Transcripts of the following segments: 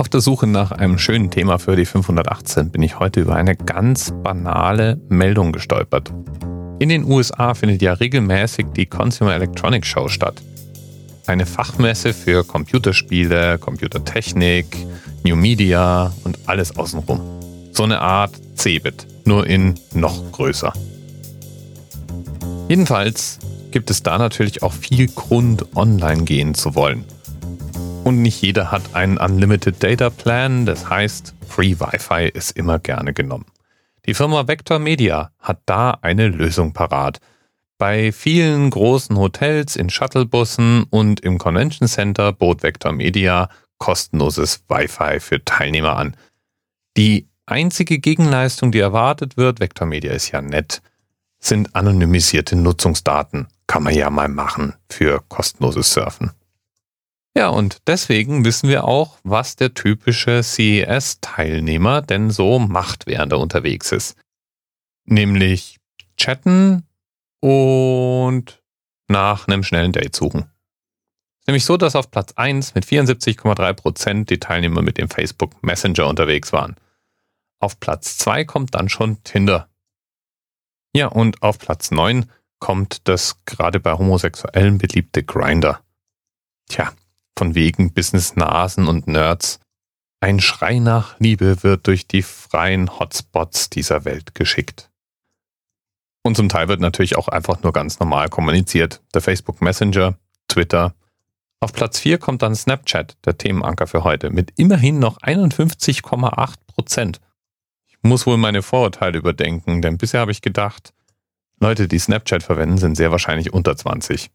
Auf der Suche nach einem schönen Thema für die 518 bin ich heute über eine ganz banale Meldung gestolpert. In den USA findet ja regelmäßig die Consumer Electronics Show statt. Eine Fachmesse für Computerspiele, Computertechnik, New Media und alles außenrum. So eine Art Cebit, nur in noch größer. Jedenfalls gibt es da natürlich auch viel Grund, online gehen zu wollen. Und nicht jeder hat einen Unlimited Data Plan, das heißt, Free Wi-Fi ist immer gerne genommen. Die Firma Vector Media hat da eine Lösung parat. Bei vielen großen Hotels, in Shuttlebussen und im Convention Center bot Vector Media kostenloses Wi-Fi für Teilnehmer an. Die einzige Gegenleistung, die erwartet wird, Vector Media ist ja nett, sind anonymisierte Nutzungsdaten. Kann man ja mal machen für kostenloses Surfen. Ja, und deswegen wissen wir auch, was der typische CES-Teilnehmer denn so macht, während er unterwegs ist. Nämlich chatten und nach einem schnellen Date suchen. Nämlich so, dass auf Platz 1 mit 74,3% die Teilnehmer mit dem Facebook Messenger unterwegs waren. Auf Platz 2 kommt dann schon Tinder. Ja, und auf Platz 9 kommt das gerade bei Homosexuellen beliebte Grinder. Tja, von wegen Business-Nasen und Nerds. Ein Schrei nach Liebe wird durch die freien Hotspots dieser Welt geschickt. Und zum Teil wird natürlich auch einfach nur ganz normal kommuniziert. Der Facebook Messenger, Twitter. Auf Platz 4 kommt dann Snapchat, der Themenanker für heute, mit immerhin noch 51,8 Prozent. Ich muss wohl meine Vorurteile überdenken, denn bisher habe ich gedacht, Leute, die Snapchat verwenden, sind sehr wahrscheinlich unter 20.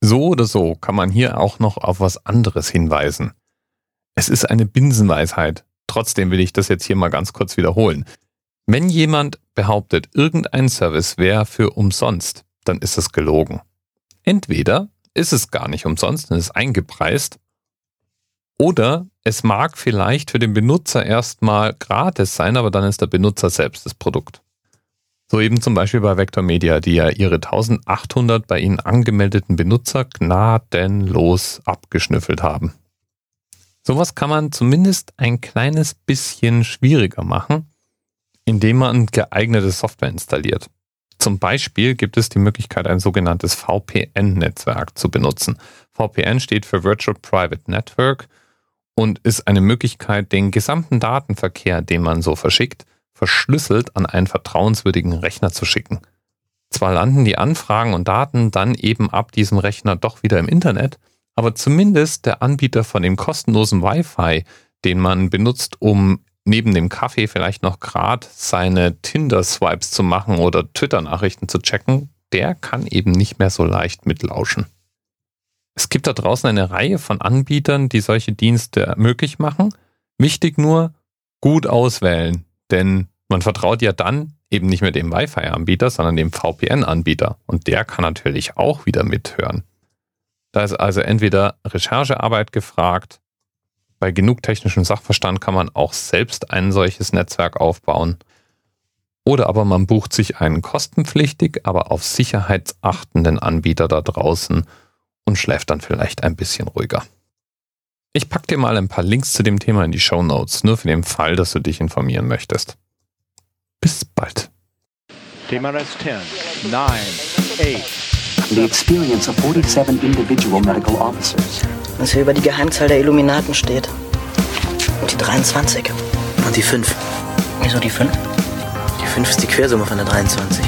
So oder so kann man hier auch noch auf was anderes hinweisen. Es ist eine Binsenweisheit. Trotzdem will ich das jetzt hier mal ganz kurz wiederholen. Wenn jemand behauptet, irgendein Service wäre für umsonst, dann ist es gelogen. Entweder ist es gar nicht umsonst und ist eingepreist, oder es mag vielleicht für den Benutzer erstmal gratis sein, aber dann ist der Benutzer selbst das Produkt. So eben zum Beispiel bei Vector Media, die ja ihre 1800 bei ihnen angemeldeten Benutzer gnadenlos abgeschnüffelt haben. Sowas kann man zumindest ein kleines bisschen schwieriger machen, indem man geeignete Software installiert. Zum Beispiel gibt es die Möglichkeit, ein sogenanntes VPN-Netzwerk zu benutzen. VPN steht für Virtual Private Network und ist eine Möglichkeit, den gesamten Datenverkehr, den man so verschickt, verschlüsselt an einen vertrauenswürdigen Rechner zu schicken. Zwar landen die Anfragen und Daten dann eben ab diesem Rechner doch wieder im Internet, aber zumindest der Anbieter von dem kostenlosen Wi-Fi, den man benutzt, um neben dem Kaffee vielleicht noch gerade seine Tinder-Swipes zu machen oder Twitter-Nachrichten zu checken, der kann eben nicht mehr so leicht mitlauschen. Es gibt da draußen eine Reihe von Anbietern, die solche Dienste möglich machen. Wichtig nur, gut auswählen, denn man vertraut ja dann eben nicht mehr dem Wi-Fi-Anbieter, sondern dem VPN-Anbieter. Und der kann natürlich auch wieder mithören. Da ist also entweder Recherchearbeit gefragt, bei genug technischem Sachverstand kann man auch selbst ein solches Netzwerk aufbauen. Oder aber man bucht sich einen kostenpflichtig, aber auf sicherheitsachtenden Anbieter da draußen und schläft dann vielleicht ein bisschen ruhiger. Ich packe dir mal ein paar Links zu dem Thema in die Show Notes, nur für den Fall, dass du dich informieren möchtest. Bis bald. TMRS 10, 9, 8. The experience of 47 individual medical officers. Was hier über die Geheimzahl der Illuminaten steht. Und die 23. Und die 5. Wieso die 5? Die 5 ist die Quersumme von der 23.